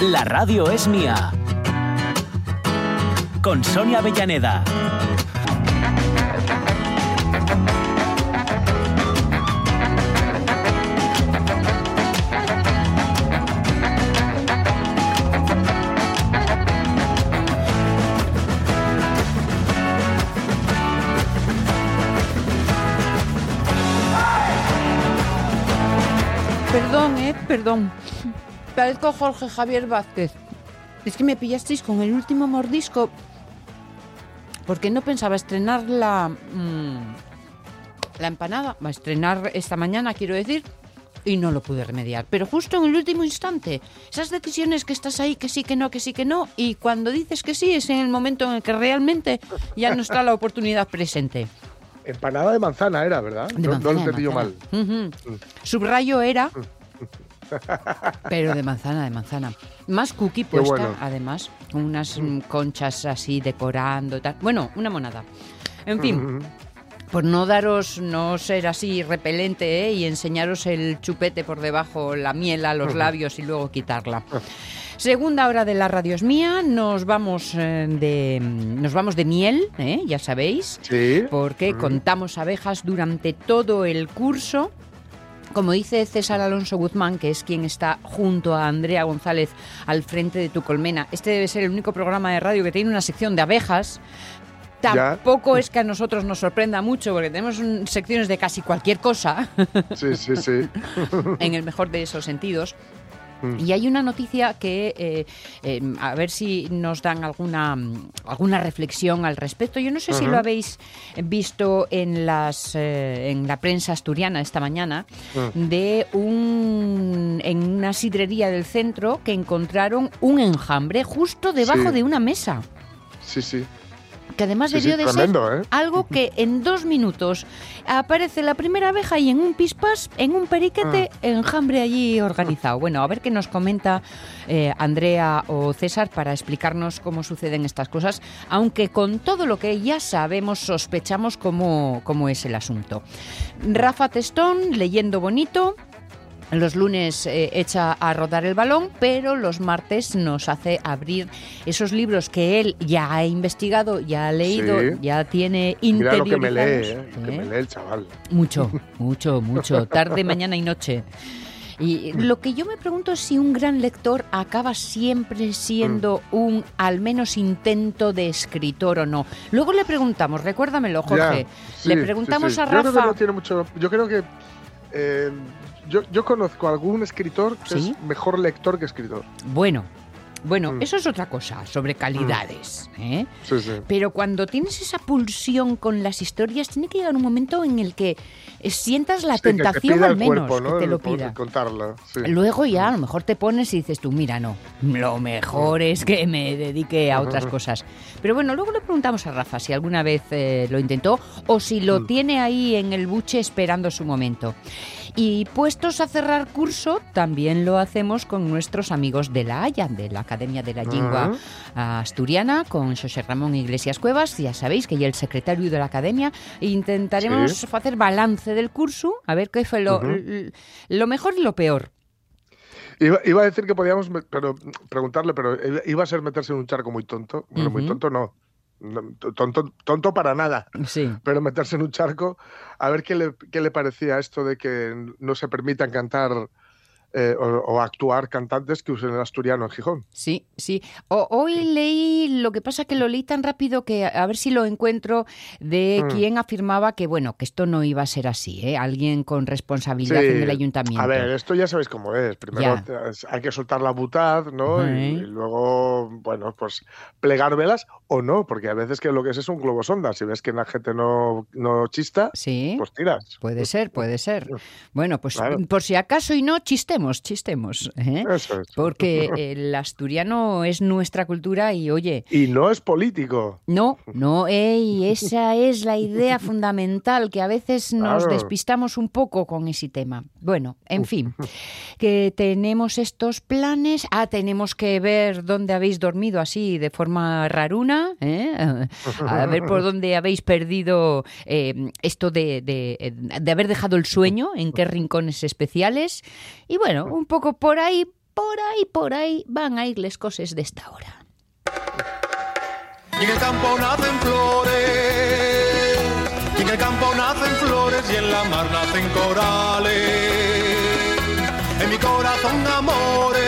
La radio es mía. Con Sonia Avellaneda. Perdón, eh, perdón. Parezco Jorge Javier Vázquez. Es que me pillasteis con el último mordisco. Porque no pensaba estrenar la. mm, la empanada. Va a estrenar esta mañana, quiero decir. Y no lo pude remediar. Pero justo en el último instante. Esas decisiones que estás ahí, que sí, que no, que sí, que no. Y cuando dices que sí, es en el momento en el que realmente ya no está la oportunidad presente. Empanada de manzana era, ¿verdad? De no, no manzana, lo entendí yo mal. Ujú. Subrayo era. Pero de manzana, de manzana. Más cookie puesta, bueno. además. Unas mm, conchas así decorando tal. Bueno, una monada. En fin, por no daros, no ser así repelente ¿eh? y enseñaros el chupete por debajo, la miel a los labios y luego quitarla. Segunda hora de la radio es mía, nos vamos eh, de nos vamos de miel, ¿eh? ya sabéis Sí. porque contamos abejas durante todo el curso. Como dice César Alonso Guzmán, que es quien está junto a Andrea González al frente de tu colmena, este debe ser el único programa de radio que tiene una sección de abejas. Ya. Tampoco es que a nosotros nos sorprenda mucho, porque tenemos mm, secciones de casi cualquier cosa, Sí, sí, sí. en el mejor de esos sentidos. Mm. Y hay una noticia que, eh, eh, a ver si nos dan alguna, alguna reflexión al respecto. Yo no sé si lo habéis visto en, las, eh, en la prensa asturiana esta mañana, Mm. de un, en una sidrería del centro que encontraron un enjambre justo debajo Sí. de una mesa. Sí, sí. Que además Sí, debió sí, de tremendo, ser ¿eh? algo que en dos minutos aparece la primera abeja y en un pispás, en un periquete, Ah. enjambre allí organizado. Bueno, a ver qué nos comenta eh, Andrea o César para explicarnos cómo suceden estas cosas, aunque con todo lo que ya sabemos, sospechamos cómo, cómo es el asunto. Rafa Testón, leyendo bonito. Los lunes eh, echa a rodar el balón, pero los martes nos hace abrir esos libros que él ya ha investigado, ya ha leído, Sí. ya tiene Mira lo que me lee, interiorizados. ¿eh? Lo que me lee el chaval. Mucho, mucho, mucho. Tarde, mañana y noche. Y lo que yo me pregunto es si un gran lector acaba siempre siendo un al menos intento de escritor o no. Luego le preguntamos, recuérdamelo, Jorge. Ya, sí, le preguntamos sí. a Yo creo que Rafa. no tiene mucho. Yo creo que. eh, yo, yo conozco a algún escritor que ¿Sí? es mejor lector que escritor. Bueno, bueno, Mm. eso es otra cosa, sobre calidades. ¿eh? Sí, sí. Pero cuando tienes esa pulsión con las historias, tiene que llegar un momento en el que eh, sientas la Sí, que te tentación al menos, cuerpo, ¿no? que te lo pida. Contarla. Luego ya a lo mejor te pones y dices tú, mira, no, lo mejor es que me dedique a otras cosas. Pero bueno, luego le preguntamos a Rafa si alguna vez eh, lo intentó o si lo Mm. tiene ahí en el buche esperando su momento. Y puestos a cerrar curso, también lo hacemos con nuestros amigos de la Haya, de la Academia de la Lingua Asturiana, con José Ramón Iglesias Cuevas. Ya sabéis que ya el secretario de la Academia intentaremos Sí. hacer balance del curso, a ver qué fue lo, lo mejor y lo peor. Iba, iba a decir que podíamos pero, preguntarle, pero iba- iba a ser meterse en un charco muy tonto. Bueno, muy tonto no. Tonto, tonto para nada. Sí. Pero meterse en un charco, a ver qué le, qué le parecía esto de que no se permitan cantar eh, o, o actuar cantantes que usen el asturiano en Gijón. Sí, sí. O- hoy leí, lo que pasa que lo leí tan rápido que a ver si lo encuentro de Mm. quien afirmaba que bueno, que esto no iba a ser así, ¿eh? Alguien con responsabilidad Sí. en el ayuntamiento. A ver, esto ya sabéis cómo es. Primero Ya. hay que soltar la butad, ¿no? Y, y luego, bueno, pues plegármelas o no, porque a veces que lo que es es un globo sonda. Si ves que la gente no, no chista, Sí. pues tiras. Puede ser, puede ser. Bueno, pues Claro. por si acaso y no, chistemos, chistemos. ¿eh? Eso es. Porque el asturiano es nuestra cultura y oye, Y no es político. No, no, ey, esa es la idea fundamental, que a veces nos Claro. despistamos un poco con ese tema. Bueno, en fin, que tenemos estos planes. Ah, tenemos que ver dónde habéis dormido así de forma raruna, ¿eh? a ver por dónde habéis perdido eh, esto de, de- de haber dejado el sueño, en qué rincones especiales. Y bueno, bueno, un poco por ahí, por ahí, por ahí van a ir las cosas de esta hora. Y en el campo nacen flores, en el campo nacen flores, y en la mar nacen corales. En mi corazón amores,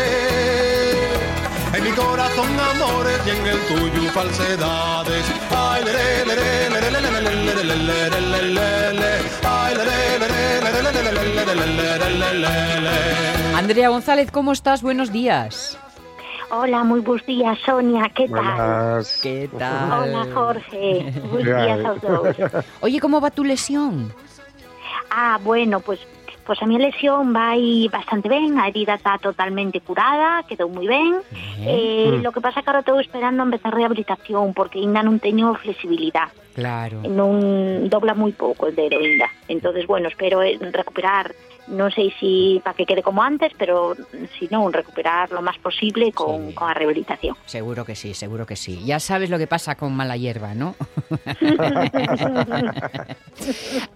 en mi corazón amores, y en el tuyo falsedades. Andrea González, ¿cómo estás? Buenos días. Hola, muy buenos días, Sonia. ¿Qué tal? Buenas. ¿Qué tal? Hola, Jorge. Buenos días a los dos. Oye, ¿cómo va tu lesión? Ah, bueno, pues pues a mi lesión vai bastante ben, a herida está totalmente curada, quedou moi ben. Eh, Mm. lo que pasa que ahora estou esperando a empezar a rehabilitación porque ainda non teño flexibilidad. Claro. Non dobla moi pouco el dedo ainda. Entonces, bueno, espero eh, recuperar non sei si para que quede como antes, pero si non, recuperar lo más posible con, Sí. con a rehabilitación. Seguro que sí, seguro que sí. Ya sabes lo que pasa con mala hierba, ¿no?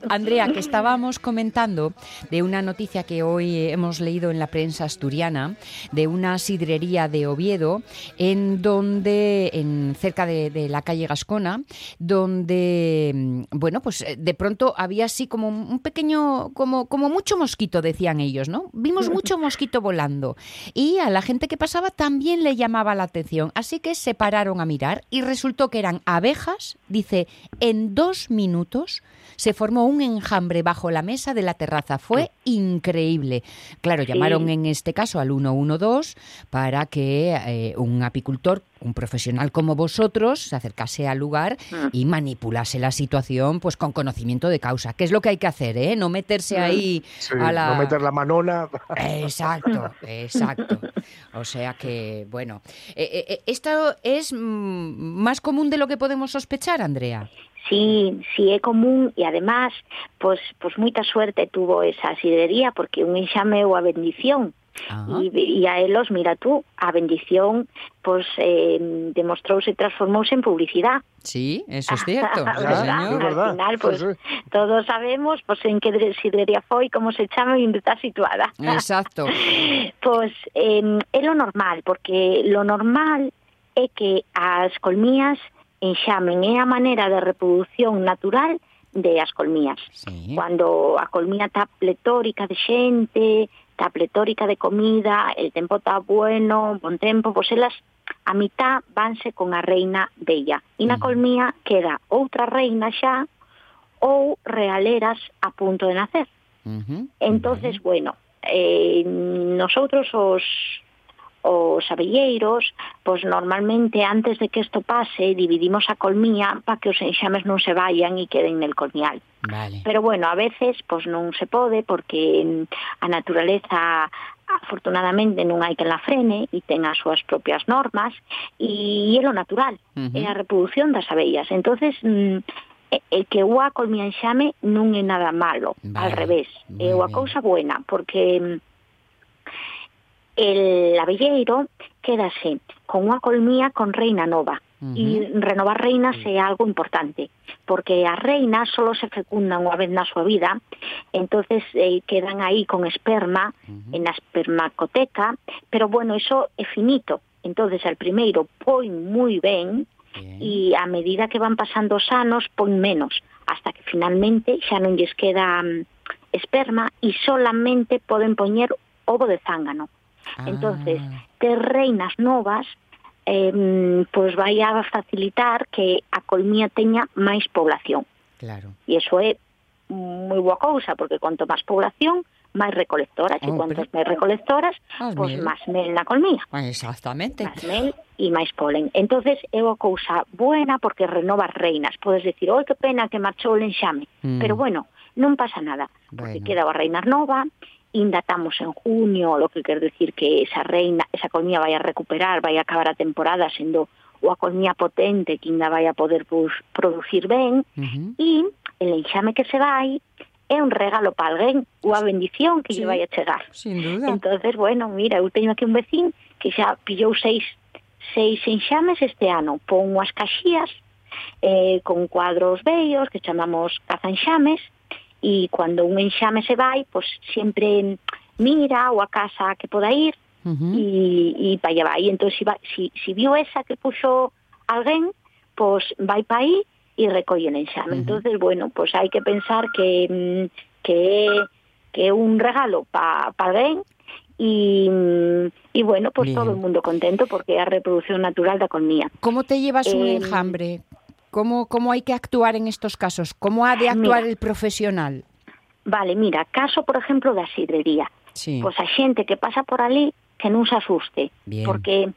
Andrea, que estábamos comentando de una noticia que hoy hemos leído en la prensa asturiana de una sidrería de Oviedo, en donde, en cerca de, de la calle Gascona, donde, mm, bueno, pues eh, de pronto había así como un pequeño, como, como mucho mosquito, decían ellos, ¿no? Vimos mucho mosquito volando y a la gente que pasaba también le llamaba la atención, así que se pararon a mirar y resultó que eran abejas, dice, en dos minutos se formó un enjambre bajo la mesa de la terraza. Fue increíble. Claro, llamaron en este caso al 112 para que eh, un apicultor, un profesional como vosotros, se acercase al lugar y manipulase la situación pues con conocimiento de causa. ¿Qué es lo que hay que hacer? Eh? No meterse ahí Sí, a la... No meter la manona. Exacto, exacto. O sea que, bueno, eh, eh, eh, ¿esto es mm, más común de lo que podemos sospechar, Andrea? Sí, sí é común e además, pois, pois moita suerte tuvo esa sidrería porque un enxame ou a bendición. E, e a elos, mira tú, a bendición pois eh, demostrouse e transformouse en publicidad. Sí, eso es cierto. ¿Verdad? es. Al final, pues sí. todos sabemos pues en que sidrería foi, como se chama e onde está situada. Exacto. Pois eh, é lo normal, porque lo normal é que as colmías enxamen é a maneira de reproducción natural de as colmías. Sí. Cando a colmía está pletórica de xente, está pletórica de comida, el tempo está bueno, bon tempo, pois elas a mitad vanse con a reina bella. E na colmía queda outra reina xa ou realeras a punto de nacer. Uh -huh. Entonces, bueno, eh, nosotros os os abelleiros, pois normalmente antes de que isto pase dividimos a colmía para que os enxames non se vayan e queden nel colmial. Vale. Pero bueno, a veces pois non se pode porque a naturaleza afortunadamente non hai quen la frene e ten as súas propias normas e é lo natural, uh -huh. é a reproducción das abellas. Entonces, mm, e que o colmía enxame non é nada malo, vale, al revés, é unha cousa buena, porque mm, el abelleiro quédase con unha colmía con reina nova. E renovar reinas é algo importante, porque as reinas solo se fecundan unha vez na súa vida, entonces eh, quedan aí con esperma en a espermacoteca, pero bueno, eso é finito. Entonces, al primeiro poin moi ben, Bien. e a medida que van pasando os anos pon menos, hasta que finalmente xa non lles queda mm, esperma e solamente poden poñer ovo de zángano. Ah. Entonces, ter reinas novas eh, pois vai a facilitar que a colmía teña máis población. Claro. E iso é moi boa cousa, porque cuanto máis población, máis recolectoras. Oh, e cuantas máis recolectoras, pois máis mel na colmía. Exactamente. Máis mel e máis polen. entonces é unha cousa buena porque renovas reinas. Podes decir, oi, que pena que marchou o lenxame. Mm. Pero bueno, non pasa nada, bueno. porque queda a reina nova, inda estamos en junio, lo que quer decir que esa reina, esa colmía vai a recuperar, vai a acabar a temporada sendo o a colmía potente que ainda vai a poder producir ben, uh -huh. e el enxame que se vai é un regalo para alguén, unha bendición que sí, lle vai a chegar. Sin duda. Entonces, bueno, mira, eu teño aquí un vecín que xa pillou seis seis enxames este ano, pon unhas caxías eh, con cuadros bellos que chamamos cazanxames, e cando un enxame se vai, pois sempre mira ou a casa que poda ir Ujú. e, e para allá vai. Entón, si, va, si, si viu esa que puxo alguén, pois vai para aí e recolle o enxame. Entonces, bueno, pois hai que pensar que mm, que que é un regalo para pa alguén e, mm, e bueno, Bien. todo o mundo contento porque a reproducción natural da colmía. ¿Cómo te llevas un Em, enjambre? ¿Cómo, ¿Cómo hay que actuar en estos casos? ¿Cómo ha de actuar Mira. el profesional? Vale, mira, caso, por exemplo, da sidrería. Sí. Pois a xente que pasa por ali que non se asuste, Bien. porque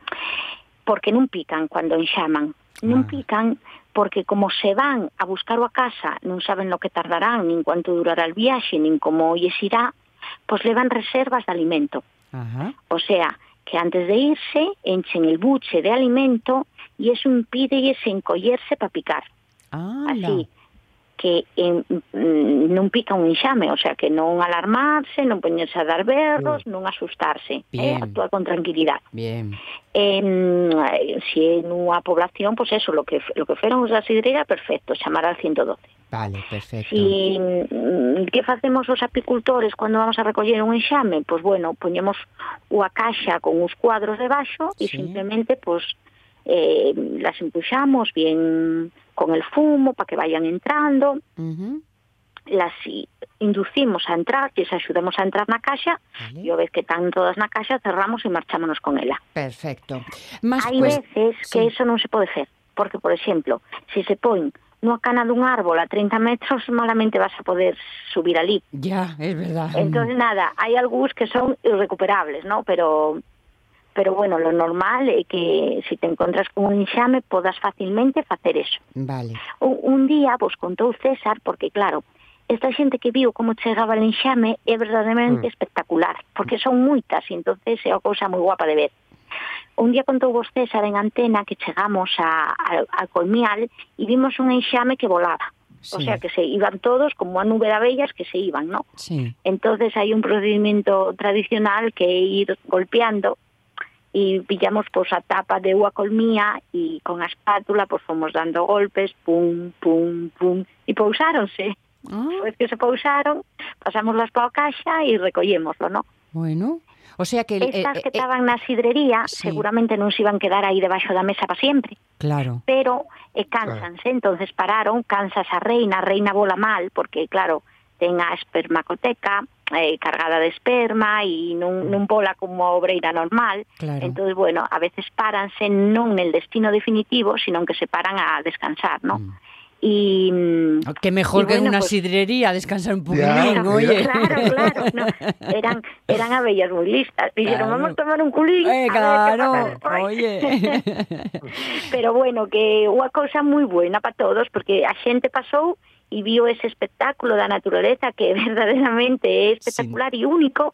porque non pican cando enxaman. Non Ah. pican porque como se van a buscar a casa, non saben lo que tardarán, nin cuánto durará el viaxe, nin como lles irá, pois levan reservas de alimento. Ajá. O sea, que antes de irse enchen el buche de alimento y eso impide encollerse para picar. Ah, Así que en, mm, non pica un enxame, o sea, que non alarmarse, non poñerse a dar berros, non asustarse, eh, Bien. eh, actuar con tranquilidade. Bien. Eh, se en unha población, pois pues eso, lo que lo que feron os da sidreira, perfecto, chamar al 112. Vale, perfecto. Si, mm, que facemos os apicultores cando vamos a recoller un enxame? Pois pues bueno, poñemos unha caixa con os cuadros debaixo e sí. simplemente pois pues, eh, las empuxamos bien con el fumo para que vayan entrando, las inducimos a entrar, que les axudamos a entrar na caixa, Vale. e o vez que están todas na caixa, cerramos e marchámonos con ela. Perfecto. Más Hai pues- veces que sí. eso non se pode fer, porque, por exemplo, se se pon nunha cana dun árbol a 30 metros, malamente vas a poder subir ali. Ya, es verdad. Entonces, nada, hai algúns que son irrecuperables, ¿no? Pero pero bueno, lo normal é que se te encontras con un enxame podas facilmente facer eso. Vale. Un, un día vos contou César, porque claro, esta xente que viu como chegaba el enxame é verdadeiramente Mm. espectacular, porque son moitas, e entonces é unha cousa moi guapa de ver. Un día contou vos César en antena que chegamos a, a, a Colmial e vimos un enxame que volaba. O sea, que se iban todos como a nube de abellas que se iban, ¿no? Sí. Entonces hay un procedimiento tradicional que ir golpeando y pillamos pues a tapa de unha colmía y con a espátula pues fomos dando golpes, pum, pum, pum, y pousáronse. Ah, Pues que se pousaron, pasamos las pa a caixa y recollémoslo, ¿no? bueno. O sea que... el- Estas eh, que eh, estaban na sidrería sí. seguramente non se iban quedar aí debaixo da mesa para sempre, claro. pero eh, cánsanse, entonces pararon, cansas a reina, a reina bola mal, porque claro, ten a espermacoteca eh, cargada de esperma e non, non bola como a obreira normal, Claro. entonces bueno, a veces paranse non nel destino definitivo, sino que se paran a descansar, ¿no? Mm. Y mm, Qué mejor y que en bueno, una pues- sidrería descansar un Ya, poquitín, mira. oye. Claro, claro, no, eran eran abellas moi listas. Dixeron, Claro. vamos a tomar un culín. Eh, claro, pasa despois". oye. Pero bueno, que unha cousa moi buena para todos, porque a xente pasou e viu ese espectáculo da naturaleza que verdadeiramente é espectacular e único.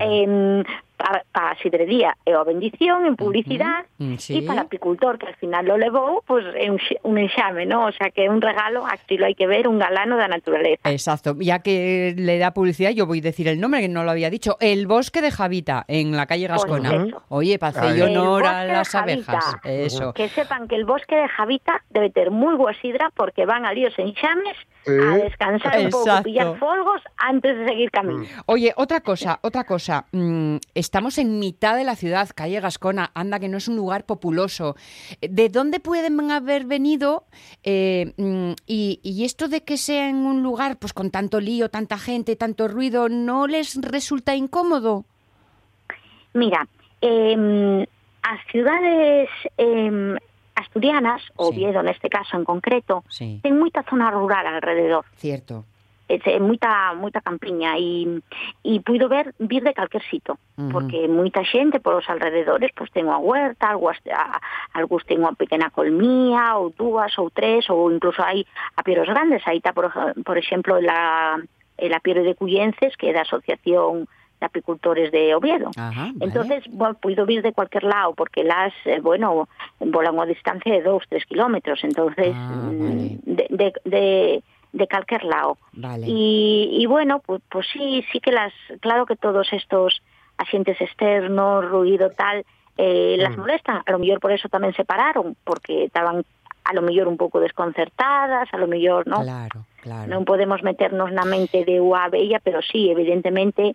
Eh, para pa a sidrería é a bendición en publicidade Ujú, mm, sí. e para apicultor que al final lo levou, pues é un, un enxame, ¿no? O sea que é un regalo, aquí lo hai que ver, un galano da naturaleza. Exacto, ya que le da publicidad, yo voy a decir el nombre que no lo había dicho. El bosque de Javita, en la calle Pues Gascona. eso. Oye, para hacer honor a las Javita. abejas. Eso. Que sepan que el bosque de Javita debe ter moi boa sidra porque van ali os enxames Sí. a descansar un pouco, pillar folgos antes de seguir camino. Oye, otra cosa, otra cosa. Mm, estamos en mitad de la ciudad, calle Gascona. Anda, que no es un lugar populoso. ¿De dónde pueden haber venido? eh, mm, y, y esto de que sea en un lugar pues con tanto lío, tanta gente, tanto ruido, ¿no les resulta incómodo? Mira, eh, as ciudades eh, asturianas, Sí. Oviedo neste caso en concreto, Sí, moita zona rural alrededor. cierto. É moita moita campiña e e puido ver vir de calquer sito, Ujú. porque moita xente por os alrededores pois ten unha huerta, algúas a- algúns ten unha pequena colmía ou dúas ou tres ou incluso hai apieros grandes, aí está por, por exemplo la el apiero de Cuyences que é da Asociación de Apicultores de Oviedo. Ajá, vale. Entonces, bueno, puido vir de cualquier lado, porque las, eh, bueno, volan a distancia de dos, tres kilómetros, entonces, Ah, mm, vale. de, de, de, de cualquier lado. Vale. Y, y bueno, pues, pues sí, sí que las, claro que todos estos agentes externos, ruido tal, eh, las Mm. molestan. A lo mejor por eso también se pararon, porque estaban a lo mejor un pouco desconcertadas, a lo mejor, ¿no? Claro, claro. Non podemos meternos na mente de unha abella, pero sí, evidentemente,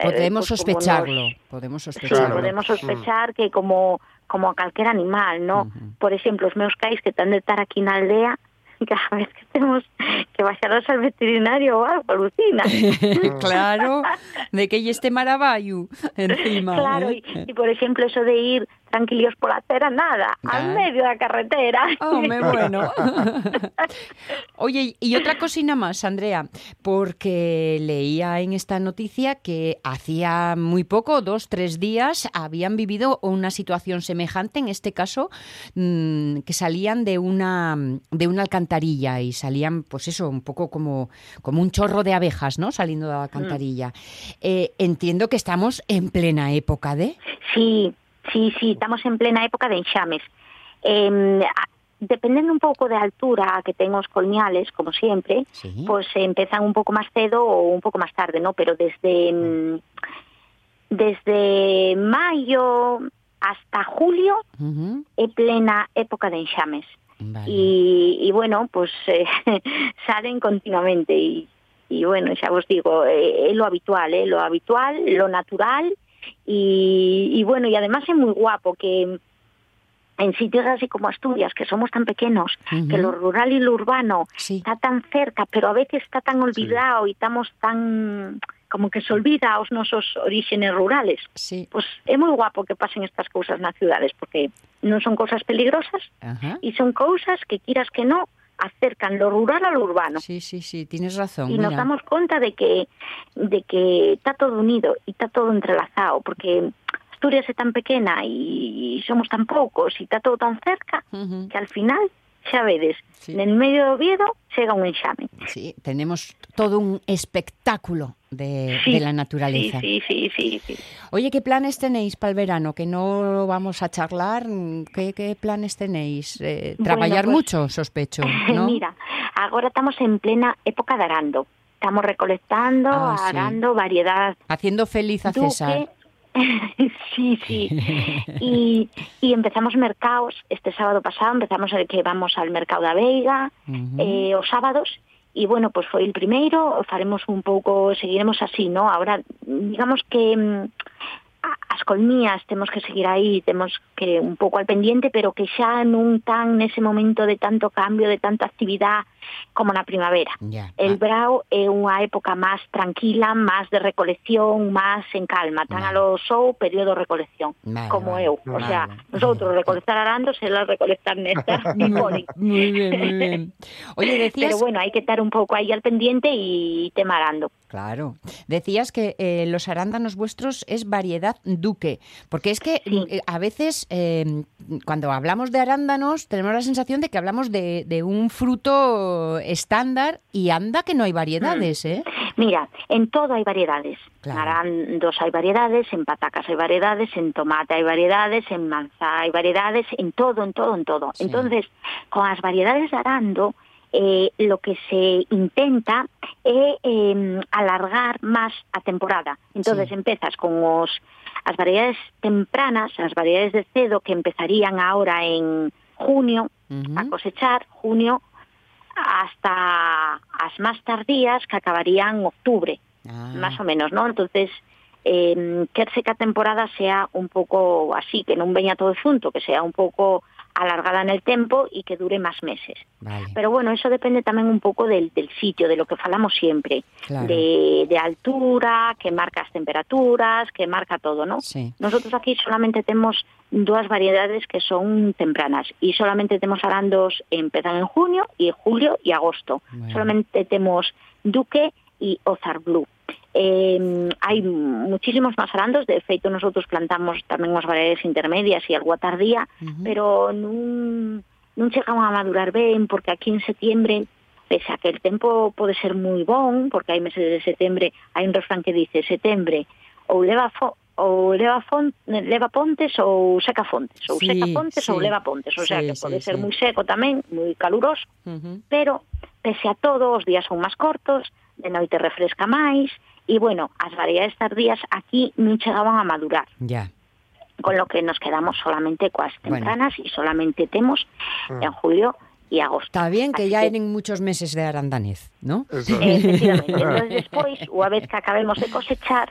eh, Podemos pues como sospecharlo, nos- podemos sospecharlo. Podemos sospechar que como como a calquer animal, ¿no? Ujú. Por exemplo, os meus cais que tan de estar aquí na aldea, cada vez que temos que baixaros al veterinario o algo, alucina. claro, de que lle este maravallo encima. claro, ¿eh? y, y, por exemplo, eso de ir tranquilos por la acera, nada, Ah. al medio da carretera. Home, bueno. Oye, y otra cosina más, Andrea, porque leía en esta noticia que hacía muy poco, dos, tres días, habían vivido una situación semejante, en este caso, mm, que salían de una, de una alcantarilla y salían, pues eso, un poco como, como un chorro de abejas, ¿no? Saliendo de la alcantarilla. Eh, entiendo que estamos en plena época de... Sí, sí, sí, estamos en plena época de enxames. Eh, dependendo un pouco da altura que ten os colmeales, como sempre, Sí. pues empezan un pouco máis cedo ou un pouco máis tarde, ¿no? Pero desde mm, desde maio hasta julio é plena época de enxames. vale. Y, y bueno, pues eh, salen continuamente y, y bueno, xa vos digo, eh, é lo habitual, eh, lo habitual, lo natural y, y bueno, y además es muy guapo que en sitios así como Asturias, que somos tan pequeños, que lo rural y lo urbano Sí. está tan cerca, pero a veces está tan olvidado y estamos tan como que se olvida os nosos orígenes rurales. Sí. Pues é moi guapo que pasen estas cousas nas ciudades, porque non son cousas peligrosas, Ajá. y son cosas que quieras que no acercan lo rural a lo urbano Sí, sí, sí, tienes razón. y nos damos cuenta de que de que está todo unido y está todo entrelazado porque Asturias es tan pequena y somos tan pocos y está todo tan cerca que al final xa vedes, Sí. en el medio de Oviedo chega un enxame. Sí, tenemos todo un espectáculo de, Sí, de la naturaleza. Sí, sí, sí, sí, sí. Oye, ¿qué planes tenéis para el verano? Que no vamos a charlar. ¿Qué, qué planes tenéis? Eh, Bueno, pues- mucho, sospecho, ¿no? Mira, agora estamos en plena época de arando. Estamos recolectando, Ah, sí. arando variedad Haciendo feliz a César. Sí, sí. Y, y empezamos mercados. Este sábado pasado empezamos el que vamos al mercado da Veiga, Ujú. eh, os sábados. E, bueno, pues foi el primeiro, faremos un pouco, seguiremos así, ¿no? Ahora, digamos que mm, as colmías temos que seguir aí, temos que un pouco al pendiente, pero que xa non tan nese momento de tanto cambio, de tanta actividad como na primavera. El brao é unha época máis tranquila, máis de recolección, máis en calma. Tan a Vale. lo sou período de recolección, Vale, como vale. eu. O sea, nosotros recolectar arandos, ela recolectar néctar y polen. Muy bien, muy bien. Oye, decías... Pero bueno, hay que estar un pouco aí al pendiente y temarando. Claro. Decías que eh, los arándanos vuestros es variedad duque, porque es que Sí. eh, a veces eh, cuando hablamos de arándanos tenemos la sensación de que hablamos de, de un fruto estándar y anda que no hay variedades, ¿eh? Mira, en todo hay variedades. Claro. En arandos hay variedades, en patacas hay variedades, en tomate hay variedades, en manzana hay variedades, en todo, en todo, en todo. Sí. Entonces, con las variedades de arando, eh, lo que se intenta é eh, alargar máis a temporada. Entonces Sí. empezas con os as variedades tempranas, as variedades de cedo que empezarían ahora en junio a cosechar, junio hasta as máis tardías que acabarían en octubre, Ah, más o menos, ¿no? Entonces, eh, querse que a temporada sea un pouco así, que non veña todo xunto, que sea un pouco alargada en el tempo y que dure más meses. vale, Pero bueno, eso depende también un poco del, del sitio, de lo que falamos siempre, claro. de, de altura, que marca as temperaturas, que marca todo, ¿no? Sí. Nosotros aquí solamente tenemos dos variedades que son tempranas y solamente tenemos arandos empezan en junio y en julio y agosto. Bueno. Solamente tenemos Duque y Ozar Blue. Eh, hai muchísimos más arandos, de feito nosotros plantamos tamén as variedades intermedias e algo tardía, uh -huh. pero nun, non chegamos a madurar ben, porque aquí en septiembre pese a que el tempo pode ser moi bon, porque hai meses de setembre, hai un refrán que dice setembre ou leva fo ou leva font, leva pontes ou seca fontes, ou sí, seca pontes sí. ou leva pontes, o sí, sea que pode sí, ser sí. moi seco tamén, moi caluroso, uh -huh. pero pese a todo os días son máis cortos, de noite refresca máis e bueno, as variedades tardías aquí non chegaban a madurar Ya. con lo que nos quedamos solamente coas Bueno. tempranas y solamente temos Mm. en julio y agosto. Está bien que Así ya que- en muchos meses de arandanez, ¿no? Eso. Efectivamente. Entonces, despois, unha vez que acabemos de cosechar,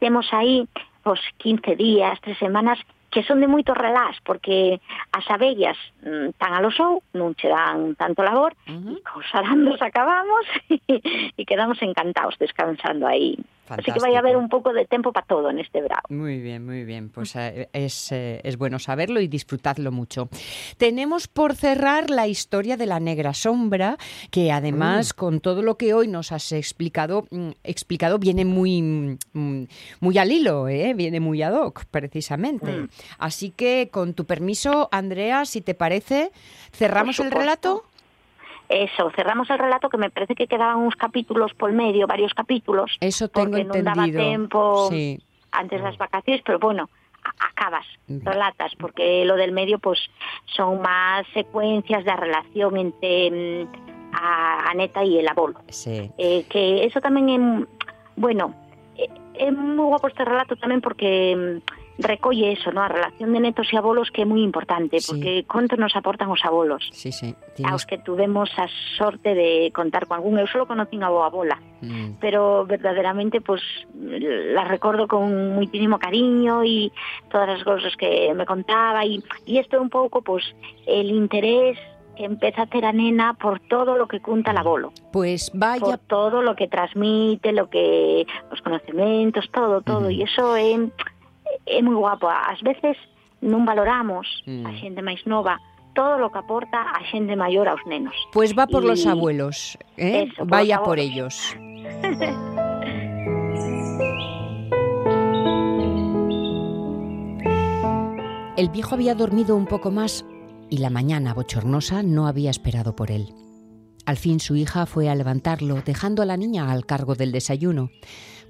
temos aí os 15 días, tres semanas que son de moito relax, porque as abellas mm, tan a lo sou, non che dan tanto labor, uh -huh. e cos arandos acabamos e quedamos encantados descansando aí. Fantástico. Así que vai a haber un pouco de tempo para todo en este verano. Muy bien, muy bien. Pues eh, es, eh, es bueno saberlo y disfrutadlo mucho. Tenemos por cerrar la historia de la negra sombra, que además mm. con todo lo que hoy nos has explicado, mm, explicado viene muy, mm, muy al hilo, ¿eh? viene muy ad hoc, precisamente. Mm. Así que con tu permiso, Andrea, si te parece, cerramos el relato. Eso, cerramos el relato que me parece que quedaban unos capítulos por medio, varios capítulos. Eso tengo porque entendido. non daba tempo sí. antes das vacaciones, pero bueno, acabas, relatas, porque lo del medio pues son más secuencias de relación entre mm, a, a neta y el abuelo. Sí. Eh, que eso tamén é, bueno, é, é moi guapo este relato tamén porque mm, recolle eso, ¿no? a relación de netos e abolos que é moi importante, Sí. porque conto nos aportan os abolos. Sí, sí. Aos Tienes... que tuvemos a sorte de contar con algún, eu solo conocín a boa abola, Mm. pero verdaderamente pues la recuerdo con muchísimo cariño y todas las cosas que me contaba y, y esto un poco pues el interés que empieza a tener a nena por todo lo que cuenta el abuelo, Pues por vaya todo lo que transmite, lo que los conocimientos, todo, todo, Ujú. y eso é, é moi guapo. Ás veces non valoramos Mm. a xente máis nova todo lo que aporta a xente maior aos nenos. Pues va por los Y- abuelos, ¿eh? Eso, Vaya los por ellos. El viejo había dormido un poco más y la mañana bochornosa no había esperado por él. Al fin su hija fue a levantarlo, dejando a la niña al cargo del desayuno.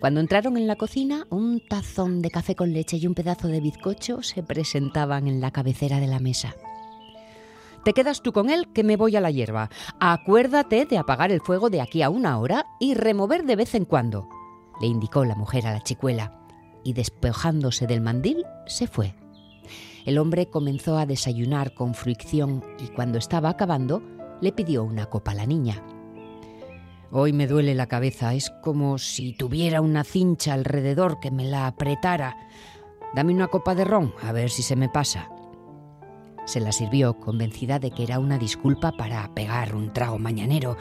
Cuando entraron en la cocina, un tazón de café con leche y un pedazo de bizcocho se presentaban en la cabecera de la mesa. Te quedas tú con él, que me voy a la hierba. Acuérdate de apagar el fuego de aquí a una hora y remover de vez en cuando, le indicó la mujer a la chicuela, y despejándose del mandil, se fue. El hombre comenzó a desayunar con fruición y cuando estaba acabando, le pidió una copa a la niña. Hoy me duele la cabeza, es como si tuviera una cincha alrededor que me la apretara. Dame una copa de ron, a ver si se me pasa. Se la sirvió, convencida de que era una disculpa para pegar un trago mañanero,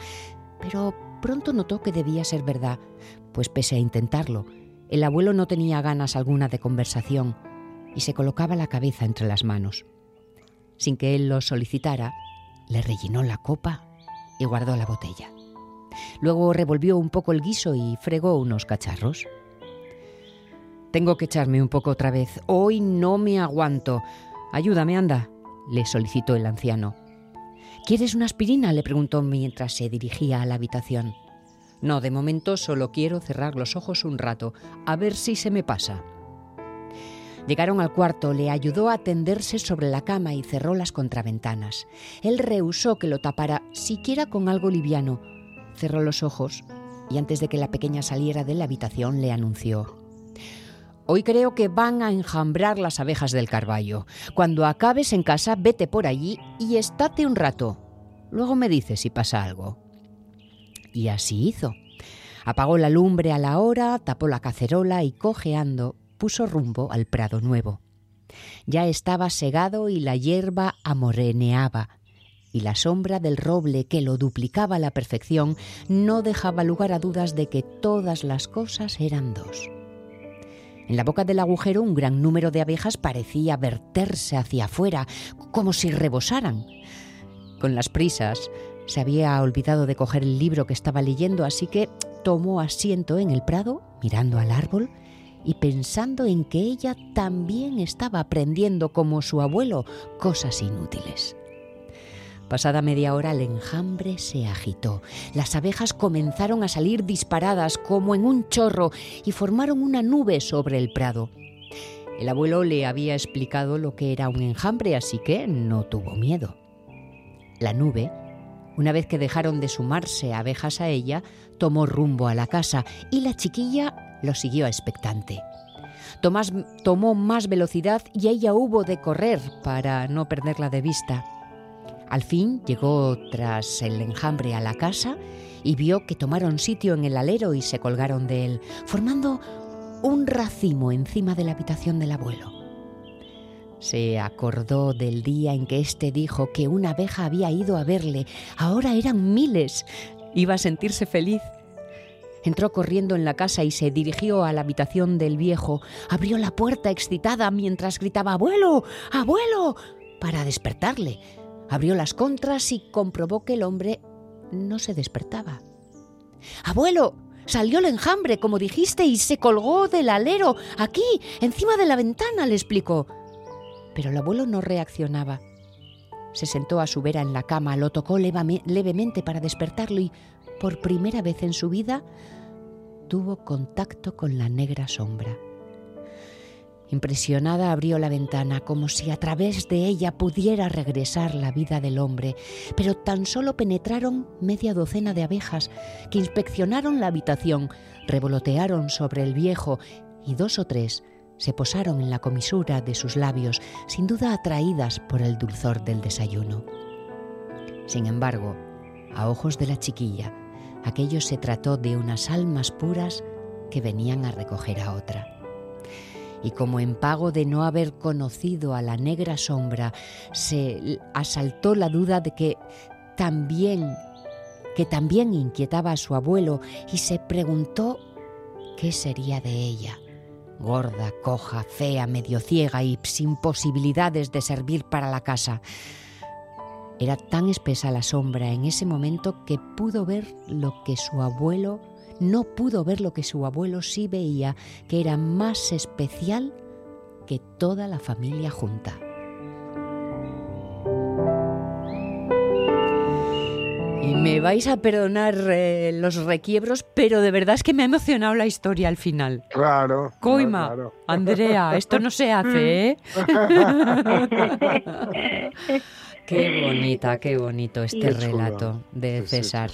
pero pronto notó que debía ser verdad, pues pese a intentarlo, el abuelo no tenía ganas alguna de conversación y se colocaba la cabeza entre las manos. Sin que él lo solicitara, le rellenó la copa y guardó la botella. Luego revolvió un poco el guiso y fregó unos cacharros. Tengo que echarme un poco otra vez. Hoy no me aguanto. Ayúdame, anda, le solicitó el anciano. ¿Quieres una aspirina? le preguntó mientras se dirigía a la habitación. No, de momento solo quiero cerrar los ojos un rato, a ver si se me pasa. Llegaron al cuarto, le ayudó a tenderse sobre la cama y cerró las contraventanas. Él rehusó que lo tapara siquiera con algo liviano. Cerró los ojos y antes de que la pequeña saliera de la habitación le anunció. Hoy creo que van a enjambrar las abejas del Carballo. Cuando acabes en casa, vete por allí y estate un rato. Luego me dices si pasa algo. Y así hizo. Apagó la lumbre a la hora, tapó la cacerola y cojeando puso rumbo al prado nuevo. Ya estaba segado y la hierba amoreneaba, y la sombra del roble que lo duplicaba a la perfección no dejaba lugar a dudas de que todas las cosas eran dos. En la boca del agujero un gran número de abejas parecía verterse hacia afuera, como si rebosaran. Con las prisas, se había olvidado de coger el libro que estaba leyendo, así que tomó asiento en el prado, mirando al árbol y pensando en que ella también estaba aprendiendo como su abuelo cosas inútiles. Pasada media hora el enjambre se agitó. Las abejas comenzaron a salir disparadas como en un chorro y formaron una nube sobre el prado. El abuelo le había explicado lo que era un enjambre, así que no tuvo miedo. La nube, una vez que dejaron de sumarse abejas a ella, tomó rumbo a la casa y la chiquilla lo siguió expectante. Tomás tomó más velocidad y ella hubo de correr para no perderla de vista. Al fin llegó tras el enjambre a la casa y vio que tomaron sitio en el alero y se colgaron de él, formando un racimo encima de la habitación del abuelo. Se acordó del día en que éste dijo que una abeja había ido a verle. Ahora eran miles. Iba a sentirse feliz. Entró corriendo en la casa y se dirigió a la habitación del viejo. Abrió la puerta excitada mientras gritaba ¡Abuelo! ¡Abuelo! para despertarle. Abrió las contras y comprobó que el hombre no se despertaba. ¡Abuelo! Salió el enjambre, como dijiste, y se colgó del alero, aquí, encima de la ventana, le explicó. Pero el abuelo no reaccionaba. Se sentó a su vera en la cama, lo tocó levemente para despertarlo y, por primera vez en su vida, tuvo contacto con la negra sombra. Impresionada abrió la ventana como si a través de ella pudiera regresar la vida del hombre, pero tan solo penetraron media docena de abejas que inspeccionaron la habitación, revolotearon sobre el viejo y dos o tres se posaron en la comisura de sus labios, sin duda atraídas por el dulzor del desayuno. Sin embargo, a ojos de la chiquilla, aquello se trató de unas almas puras que venían a recoger a otra y como en pago de no haber conocido a la negra sombra, se asaltó la duda de que también que también inquietaba a su abuelo y se preguntó qué sería de ella. Gorda, coja, fea, medio ciega y sin posibilidades de servir para la casa. Era tan espesa la sombra en ese momento que pudo ver lo que su abuelo no pudo ver lo que su abuelo sí veía, que era más especial que toda la familia junta. Y me vais a perdonar eh, los requiebros, pero de verdad es que me ha emocionado la historia al final. Claro. Coima, Andrea, esto no se hace, ¿eh? qué bonita, qué bonito este relato de César.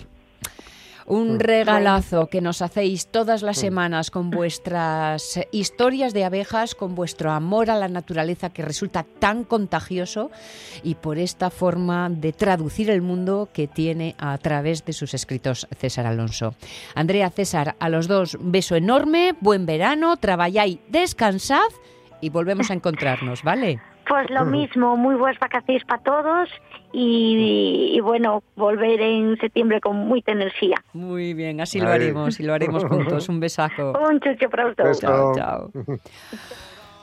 Un mm. regalazo que nos hacéis todas las mm. semanas con vuestras historias de abejas, con vuestro amor a la naturaleza que resulta tan contagioso y por esta forma de traducir el mundo que tiene a través de sus escritos César Alonso. Andrea, César, a los dos beso enorme, buen verano, traballáis, descansad y volvemos a encontrarnos, ¿vale? Pues lo mismo, muy buenas vacaciones para todos y, bueno, volver en septiembre con mucha energía. Muy bien, así lo haremos y lo haremos juntos. Un besazo. Un chucho para todos. Chao, chao.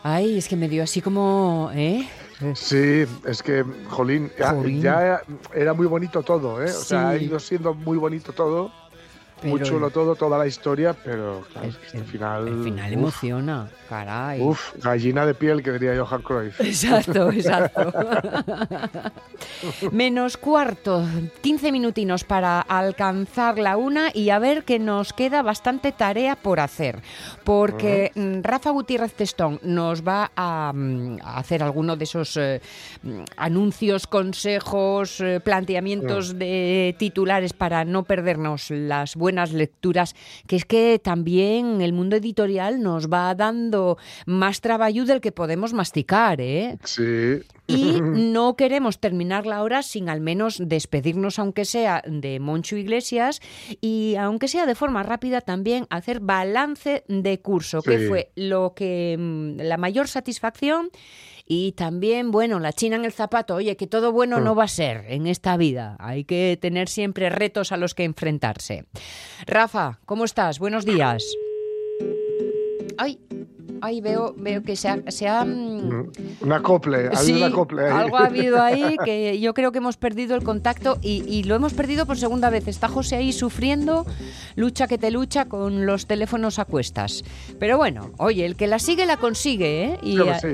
Ay, es que me dio así como, ¿eh? Sí, es que, jolín, ya, era muy bonito todo, ¿eh? O sea, ha ido siendo muy bonito todo muy chulo todo, toda la historia, pero claro, el, final. El final emociona, caray. Uf, gallina de piel, que diría Johan Cruyff. Exacto, exacto. Menos cuarto, 15 minutinos para alcanzar la una y a ver que nos queda bastante tarea por hacer. Porque mm, Rafa Gutiérrez Testón nos va a, mm, hacer alguno de esos eh, mm, anuncios, consejos, eh, planteamientos de titulares para no perdernos las buenas buenas lecturas, que es que también el mundo editorial nos va dando más trabajo del que podemos masticar, ¿eh? Sí. Y no queremos terminar la hora sin al menos despedirnos, aunque sea de Moncho Iglesias, y aunque sea de forma rápida, también hacer balance de curso, que fue lo que mm, la mayor satisfacción y también, bueno, la china en el zapato, oye, que todo bueno no mm. va a ser en esta vida. Hay que tener siempre retos a los que enfrentarse. Rafa, ¿cómo estás? Buenos días. Ay, Ay, veo, veo que se ha... Se ha mm, un acople, ha habido un acople ahí. algo ha habido ahí que yo creo que hemos perdido el contacto y, lo hemos perdido por segunda vez. Está José ahí sufriendo, lucha que te lucha con los teléfonos a cuestas. Pero bueno, oye, el que la sigue la consigue ¿eh?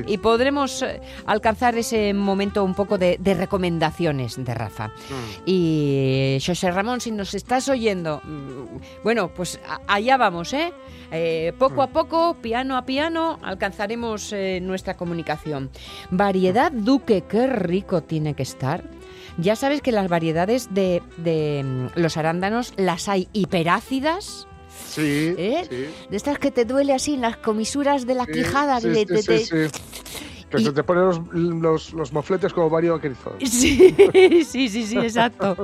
y, podremos eh, alcanzar ese momento un poco de, recomendaciones de Rafa. Mm. Y José Ramón, si nos estás oyendo, mm, bueno, pues allá vamos, ¿eh? Eh, poco a poco, piano a piano, alcanzaremos eh, nuestra comunicación. Variedad Duque, qué rico tiene que estar. Ya sabes que las variedades de, mm, los arándanos las hay hiperácidas. Sí, ¿eh? sí, De estas que te duele así en las comisuras de la quijada. Sí, Que se te ponen los, los, mofletes como Mario Vaquerizo. Sí, sí, sí, sí, exacto.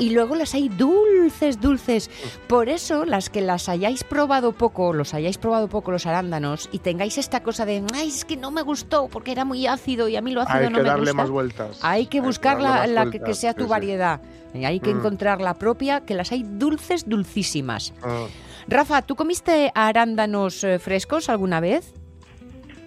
Y luego las hay dulces, dulces. Por eso, las que las hayáis probado poco, los hayáis probado poco los arándanos y tengáis esta cosa de, ay, es que no me gustó porque era muy ácido y a mí lo ácido no me gusta. Hay que darle más vueltas. Hay que buscar la, que, sea tu variedad. Hay que mm. encontrar la propia, que las hay dulces, dulcísimas. Ah. Rafa, ¿tú comiste arándanos eh, frescos alguna vez?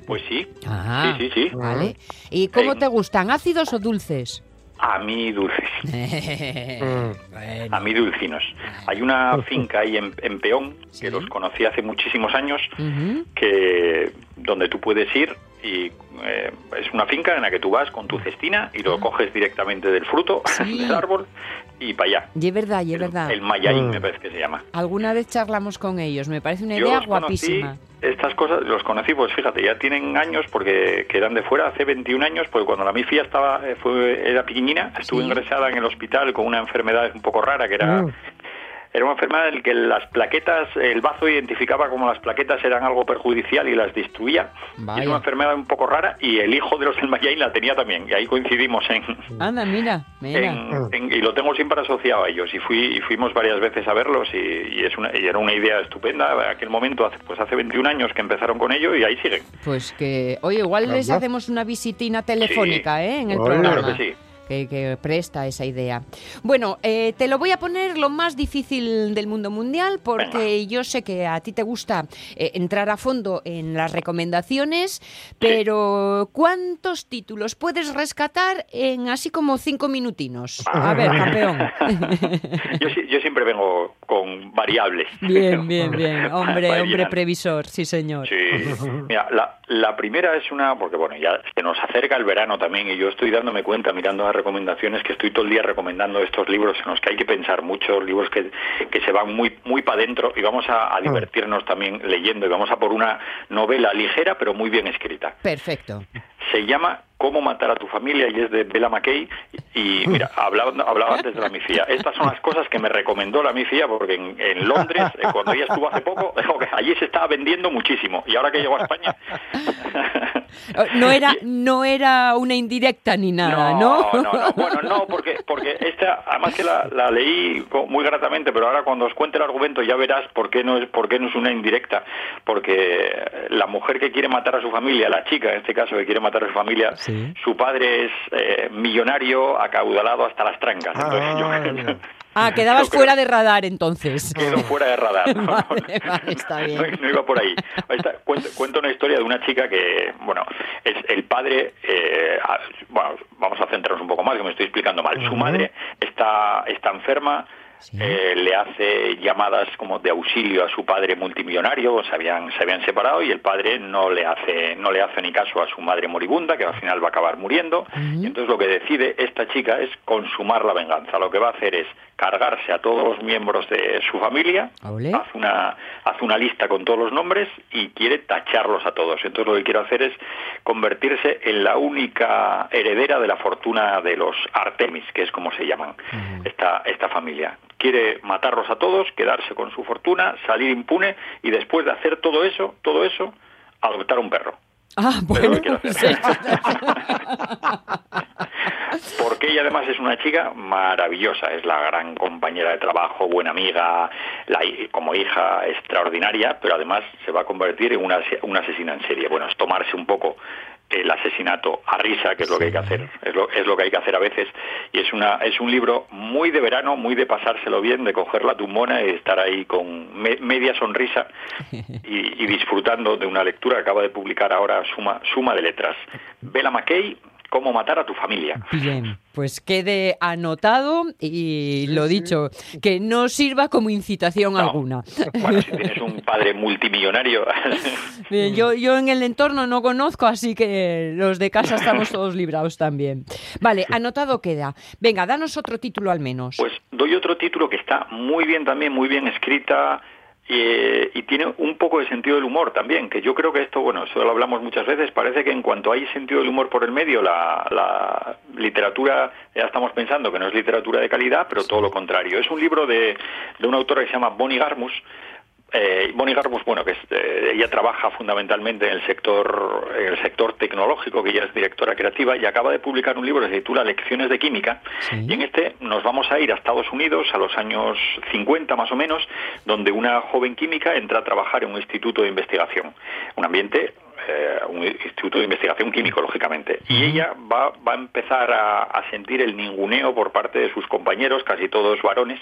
Pues sí. Ah, sí, sí, sí. Vale. ¿Y cómo te gustan? ¿Ácidos o dulces? A mí dulces. A mí dulcinos. Hay una finca ahí en, Peón, que los conocí hace muchísimos años, que donde tú puedes ir y eh, es una finca en la que tú vas con tu cestina y lo ah. coges directamente del fruto del árbol y para allá. Y es verdad, y es verdad. El Mayaín me parece que se llama. Alguna vez charlamos con ellos, me parece una idea guapísima. estas cosas los conocí, pues fíjate, ya tienen años porque eran de fuera, hace 21 años, porque cuando la mifia estaba, eh, fue, era pequeñina, estuvo ingresada en el hospital con una enfermedad un poco rara que era mm era una enfermedad en la que las plaquetas, el bazo identificaba como las plaquetas eran algo perjudicial y las destruía. es una enfermedad un poco rara y el hijo de los del Mayain la tenía también. Y ahí coincidimos en... Anda, mira, mira. y lo tengo siempre asociado a ellos. Y, fui, y fuimos varias veces a verlos y, es una, y era una idea estupenda. En aquel momento, hace, pues hace 21 años que empezaron con ello y ahí siguen. Pues que, oye, igual les hacemos una visitina telefónica, ¿eh? En el programa. Claro que sí que, presta esa idea. Bueno, eh, te lo voy a poner lo más difícil del mundo mundial porque yo sé que a ti te gusta eh, entrar a fondo en las recomendaciones, pero ¿cuántos títulos puedes rescatar en así como cinco minutinos? A ver, campeón. yo, siempre vengo con variables. Bien, bien, bien. Hombre, hombre previsor, sí señor. Sí. Mira, la, la primera es una, porque bueno, ya se nos acerca el verano también y yo estoy dándome cuenta mirando a recomendaciones que estoy todo el día recomendando estos libros en los que hay que pensar mucho, libros que, que se van muy, muy para adentro y vamos a, a, mm. divertirnos también leyendo y vamos a por una novela ligera pero muy bien escrita. Perfecto. Se llama Cómo matar a tu familia y es de Bella McKay. Y mira, hablaba, hablaba antes de la mifía. Estas son las cosas que me recomendó la mifía porque en, Londres, eh, cuando ella estuvo hace poco, allí se estaba vendiendo muchísimo. Y ahora que llegó a España... No era, no era una indirecta ni nada, ¿no? No, no, Bueno, no, porque, porque esta, además que la, leí muy gratamente, pero ahora cuando os cuente el argumento ya verás por qué no es, por qué no es una indirecta. Porque la mujer que quiere matar a su familia, la chica en este caso que quiere matar a su familia, su padre es eh, millonario, acaudalado hasta las trancas. Ah, ah quedabas fuera de radar entonces. Quedo fuera de radar. está bien. No, iba por ahí. cuento, una historia de una chica que, bueno, es el padre, eh, bueno, vamos a centrarnos un poco más, que me estoy explicando mal. Su madre está, está enferma, eh, le hace llamadas como de auxilio a su padre multimillonario, se habían, se habían separado y el padre no le hace, no le hace ni caso a su madre moribunda, que al final va a acabar muriendo. Y entonces lo que decide esta chica es consumar la venganza. Lo que va a hacer es cargarse a todos los miembros de su familia, hace una, hace una lista con todos los nombres y quiere tacharlos a todos. Entonces lo que quiere hacer es convertirse en la única heredera de la fortuna de los Artemis, que es como se llaman esta, esta familia quiere matarlos a todos, quedarse con su fortuna, salir impune y después de hacer todo eso, todo eso, adoptar un perro. Ah, bueno. Porque ella además es una chica maravillosa, es la gran compañera de trabajo, buena amiga, la, como hija extraordinaria, pero además se va a convertir en una, una asesina en serie. Bueno, es tomarse un poco el asesinato a risa, que es lo que hay que hacer, es lo, es lo que hay que hacer a veces, y es una es un libro muy de verano, muy de pasárselo bien, de coger la tumbona y estar ahí con media sonrisa y, y, disfrutando de una lectura que acaba de publicar ahora Suma, Suma de Letras. Bella McKay, cómo matar a tu familia. Bien, pues quede anotado y lo dicho, que no sirva como incitación alguna. Bueno, si tienes un padre multimillonario. Bien, yo, yo en el entorno no conozco, así que los de casa estamos todos librados también. Vale, anotado queda. Venga, danos otro título al menos. Pues doy otro título que está muy bien también, muy bien escrita y tiene un poco de sentido del humor también, que yo creo que esto, bueno, eso lo hablamos muchas veces, parece que en cuanto hay sentido del humor por el medio, la, la literatura, ya estamos pensando que no es literatura de calidad, pero todo lo contrario. Es un libro de, de una autora que se llama Bonnie Garmus, eh, Bonnie Garbus, bueno, que eh, ella trabaja fundamentalmente en el sector en el sector tecnológico, que ella es directora creativa y acaba de publicar un libro que se titula Lecciones de Química. Y en este nos vamos a ir a Estados Unidos a los años 50 más o menos, donde una joven química entra a trabajar en un instituto de investigación, un ambiente eh, un instituto de investigación químico, lógicamente. Y ella va, va a empezar a, a, sentir el ninguneo por parte de sus compañeros, casi todos varones,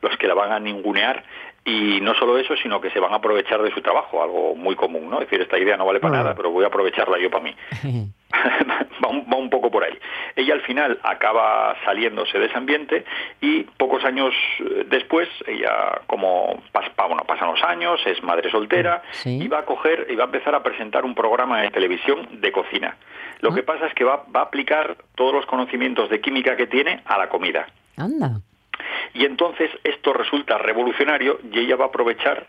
los que la van a ningunear y no solo eso, sino que se van a aprovechar de su trabajo, algo muy común, ¿no? Es decir, esta idea no vale para nada, pero voy a aprovecharla yo para mí. va, un, va, un, poco por ahí. Ella al final acaba saliéndose de ese ambiente y pocos años eh, después, ella como pasa, bueno, pasan los años, es madre soltera ¿Sí? y va a coger y va a empezar a presentar un programa de televisión de cocina. Lo ¿Ah? que pasa es que va, va a aplicar todos los conocimientos de química que tiene a la comida. Anda. Y entonces esto resulta revolucionario y ella va a aprovechar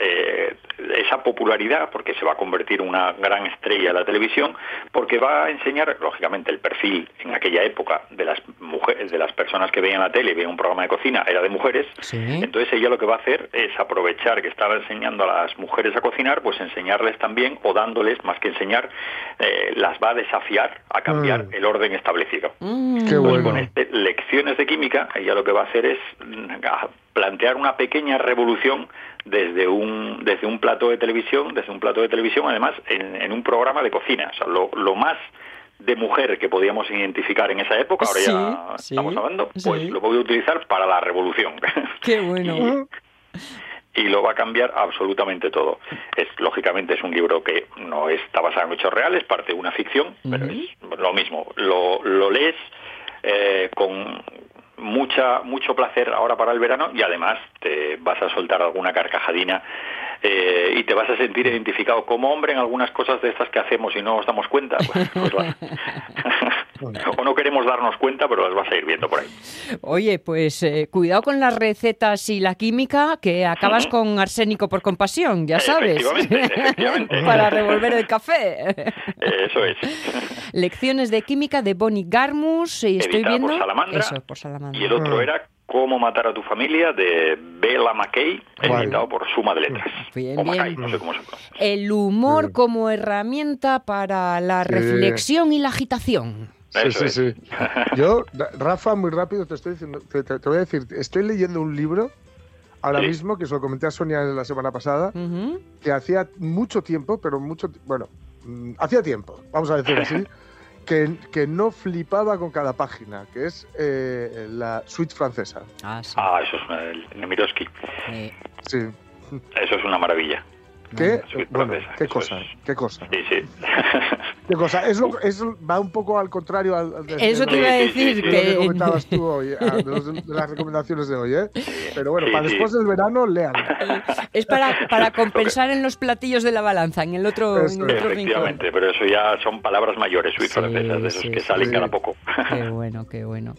eh, esa popularidad, porque se va a convertir en una gran estrella de la televisión, porque va a enseñar, lógicamente, el perfil en aquella época de las mujeres, de las personas que veían la tele y veían un programa de cocina, era de mujeres. Sí. Entonces ella lo que va a hacer es aprovechar que estaba enseñando a las mujeres a cocinar, pues enseñarles también, o dándoles, más que enseñar, eh, las va a desafiar a cambiar Mm. el orden establecido. Mm. Qué Pues bueno. con este, lecciones de química, ella lo que va a hacer es mm, plantear una pequeña revolución desde un desde un plato de televisión, desde un plato de televisión, además en, en un programa de cocina, o sea, lo, lo más de mujer que podíamos identificar en esa época, ahora Sí, ya sí, estamos hablando, pues sí. lo voy a utilizar para la revolución. Qué bueno. y lo va a cambiar absolutamente todo. Es lógicamente es un libro que no está basado en hechos reales, parte de una ficción, pero es lo mismo. Lo, lo lees eh, con mucha mucho placer ahora para el verano y además te vas a soltar alguna carcajadina eh, y te vas a sentir identificado como hombre en algunas cosas de estas que hacemos y no nos damos cuenta. Pues, pues. o no queremos darnos cuenta, pero las vas a ir viendo por ahí. Oye, pues eh, cuidado con las recetas y la química, que acabas con arsénico por compasión, ya sabes. Efectivamente, efectivamente. Para revolver el café. Eso es. Lecciones de química de Bonnie Garmus. Y estoy por viendo. Salamandra. Eso, por Salamandra. Y el otro Ah. era Cómo matar a tu familia de Bella McKay, editado por Suma de Letras. Bien, o bien. Mackay, no sé cómo se pronuncia. El humor como herramienta para la Sí. reflexión y la agitación. Sí, Eso sí, es. sí. Yo, Ra- Rafa, muy rápido te estoy diciendo, te, te- te voy a decir, estoy leyendo un libro ahora Sí. mismo, que se lo comenté a Sonia la semana pasada, que hacía mucho tiempo, pero mucho, bueno, mm, hacía tiempo, vamos a decir así, que, que no flipaba con cada página, que es eh, la suite francesa. Ah, sí. Ah, eso es una, el Nemirovsky. Eh, Sí. Eso es una maravilla. ¿Qué? Bueno, qué cosa, es. qué cosa. Sí, sí. ¿Qué cosa? Eso, eso va un poco al contrario al, al de- Eso te lo- iba a Sí, sí, decir sí, de lo que que. comentabas tú hoy, ah, de, los- de las recomendaciones de hoy, ¿eh? Pero bueno, Sí, para sí. después del verano, lean. Es para, para compensar en los platillos de la balanza, en el otro, Eso en el otro rincón. Efectivamente, pero eso ya son palabras mayores, Sí, francesas, de esos sí, que sí. salen Sí. cada poco. Qué bueno, qué bueno.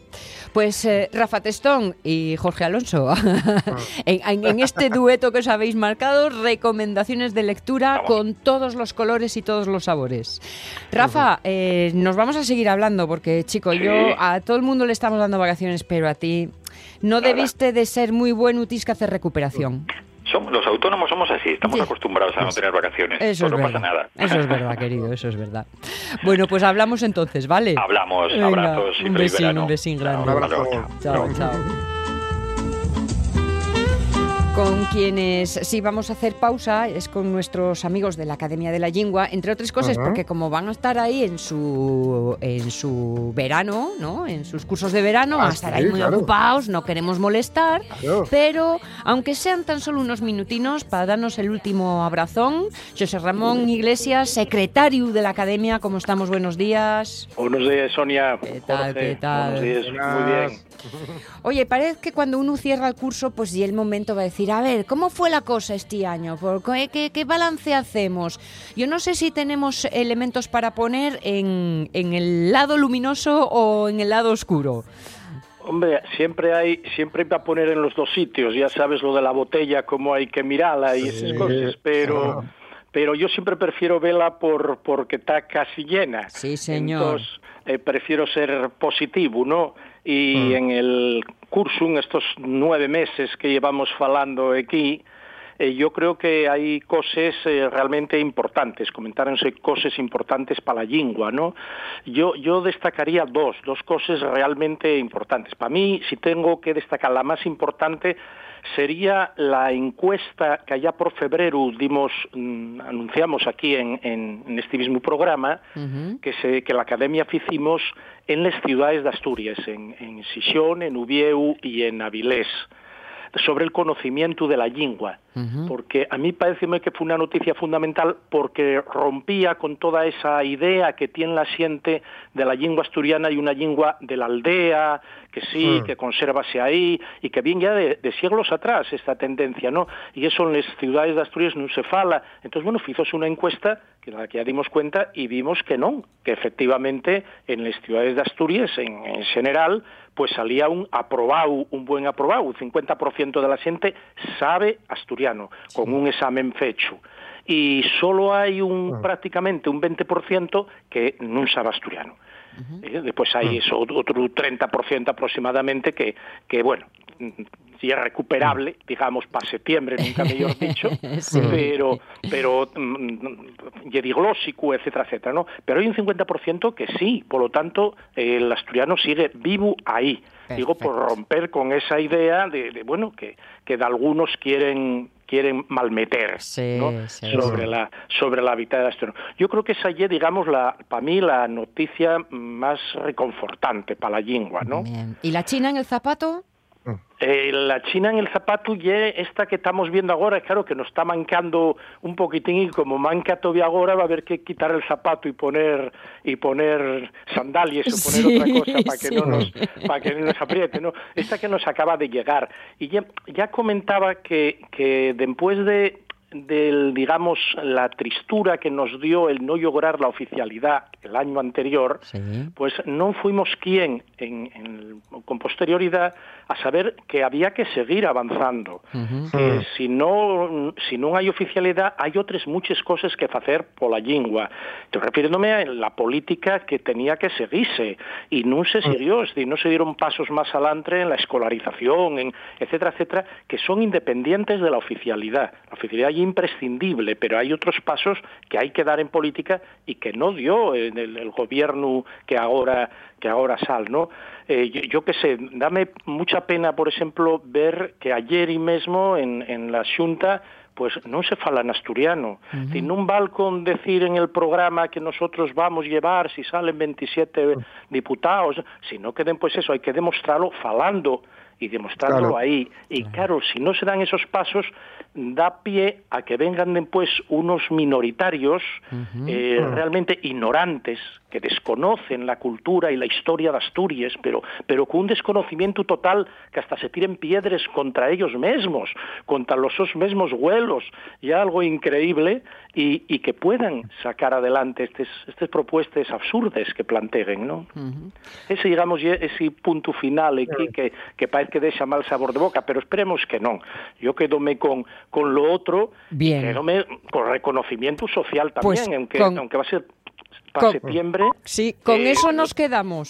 Pues eh, Rafa Testón y Jorge Alonso, en, en- en este dueto que os habéis marcado, recomendaciones de lectura con todos los colores y todos los sabores. Rafa, eh, nos vamos a seguir hablando porque, chico, Sí. yo a todo el mundo le estamos dando vacaciones, pero a ti no Nada. debiste de ser muy buen utis que hacer recuperación. Somos, los autónomos somos así, estamos Sí. acostumbrados a no tener vacaciones. Eso es no verdad. pasa nada. Eso es verdad, querido, eso es verdad. Bueno, pues hablamos entonces, ¿vale? Hablamos, Venga, abrazos un besín, verano. un besín Chao, grande. Un hasta abrazo. luego. Chao, chao. Con quienes sí vamos a hacer pausa es con nuestros amigos de la Academia de la Lengua, entre otras cosas Ajá. porque como van a estar ahí en su en su verano, ¿no? En sus cursos de verano, van a Ah, estar sí, ahí muy claro. ocupados, no queremos molestar, Claro. pero aunque sean tan solo unos minutinos para darnos el último abrazón, José Ramón Iglesias, secretario de la Academia, ¿cómo estamos? Buenos días. Buenos días, Sonia. ¿Qué tal, Jorge, qué tal? Buenos días, muy bien. Oye, parece que cuando uno cierra el curso, pues y el momento va a decir, a ver, ¿cómo fue la cosa este año? ¿Por qué, qué- qué balance hacemos? Yo no sé si tenemos elementos para poner en, en el lado luminoso o en el lado oscuro. Hombre, siempre hay, siempre hay para poner en los dos sitios. Ya sabes lo de la botella, cómo hay que mirarla y esas cosas. Pero, pero yo siempre prefiero verla por porque está casi llena. Sí, señor. Entonces, eh, prefiero ser positivo, ¿no? Y en el curso, en estos nueve meses que llevamos falando aquí, eh, yo creo que hay cosas eh, realmente importantes, comentáronse cosas importantes para la lengua, ¿no? Yo, yo destacaría dos, dos cosas realmente importantes. Para mí, si tengo que destacar la más importante, sería la encuesta que allá por febrero dimos, mm, anunciamos aquí en, en, este mismo programa, que, se, que la Academia hicimos en las ciudades de Asturias, en, en Sisión, en Ubieu y en Avilés sobre el conocimiento de la lengua, porque a mí parece que fue una noticia fundamental porque rompía con toda esa idea que tiene la siente de la lengua asturiana y una lengua de la aldea, que sí, hmm. que conservase ahí, y que viene ya de, siglos atrás esta tendencia, ¿no? Y eso en las ciudades de Asturias no se fala. Entonces, bueno, hizose una encuesta que la que ya dimos cuenta y vimos que no, que efectivamente en las ciudades de Asturias, en, en general, pues salía un aprobado, un buen aprobado, un 50% de la gente sabe asturiano, con un examen fecho. Y solo hay un ah. prácticamente un 20% que no sabe asturiano. Eh, después hay ah. eso, otro 30% aproximadamente que, que, bueno, si es recuperable, mm. digamos, para septiembre, nunca mejor dicho, pero, pero mm, diglósico, etcétera, etcétera, ¿no? Pero hay un 50% que sí, por lo tanto, el asturiano sigue vivo ahí. Digo, por romper con esa idea de, bueno, que, que de algunos quieren quieren malmeter sobre la sobre la vida de. Yo creo que es, digamos, la, para mí la noticia más reconfortante para la lengua, ¿no? ¿Y la China en el zapato? Eh, la China en el zapato y esta que estamos viendo ahora, claro que nos está mancando un poquitín y como manca todavía ahora va a haber que quitar el zapato y poner y poner sandalias o poner otra cosa para que no nos para que no nos apriete, ¿no? Esta que nos acaba de llegar. Y ya, ya comentaba que que después de del, digamos, la tristura que nos dio el no lograr la oficialidad el año anterior, pues no fuimos quien, en, con posterioridad, a saber que había que seguir avanzando. si no si no hay oficialidad, hay otras muchas cosas que hacer por la lengua. Estoy refiriéndome a la política que tenía que seguirse, y no se siguió, es decir, no se dieron pasos más adelante en la escolarización, en etcétera, etcétera, que son independientes de la oficialidad. La oficialidad imprescindible, pero hay otros pasos que hay que dar en política y que no dio en el, gobierno que ahora que ahora sal, ¿no? Eh, yo, qué sé, dame mucha pena, por ejemplo, ver que ayer y mismo en, en la Junta pues no se fala en asturiano. Si no vale con decir en el programa que nosotros vamos a llevar si salen 27 diputados, sino que pues eso, hay que demostrarlo falando y demostrarlo ahí. Y claro, si no se dan esos pasos, da pie a que vengan después unos minoritarios eh, ah. realmente ignorantes, que desconocen la cultura y la historia de Asturias, pero, pero con un desconocimiento total que hasta se tiren piedras contra ellos mismos, contra los mismos vuelos, ya algo increíble, y, y que puedan sacar adelante estas, estas propuestas absurdas que planteen, ¿no? Ese, digamos, ese punto final aquí que, que parece que deja mal sabor de boca, pero esperemos que no. Yo quedome con, con lo otro, Bien. con reconocimiento social también, pues aunque, aunque va a ser para septiembre. Sí, con eh, eso nos quedamos.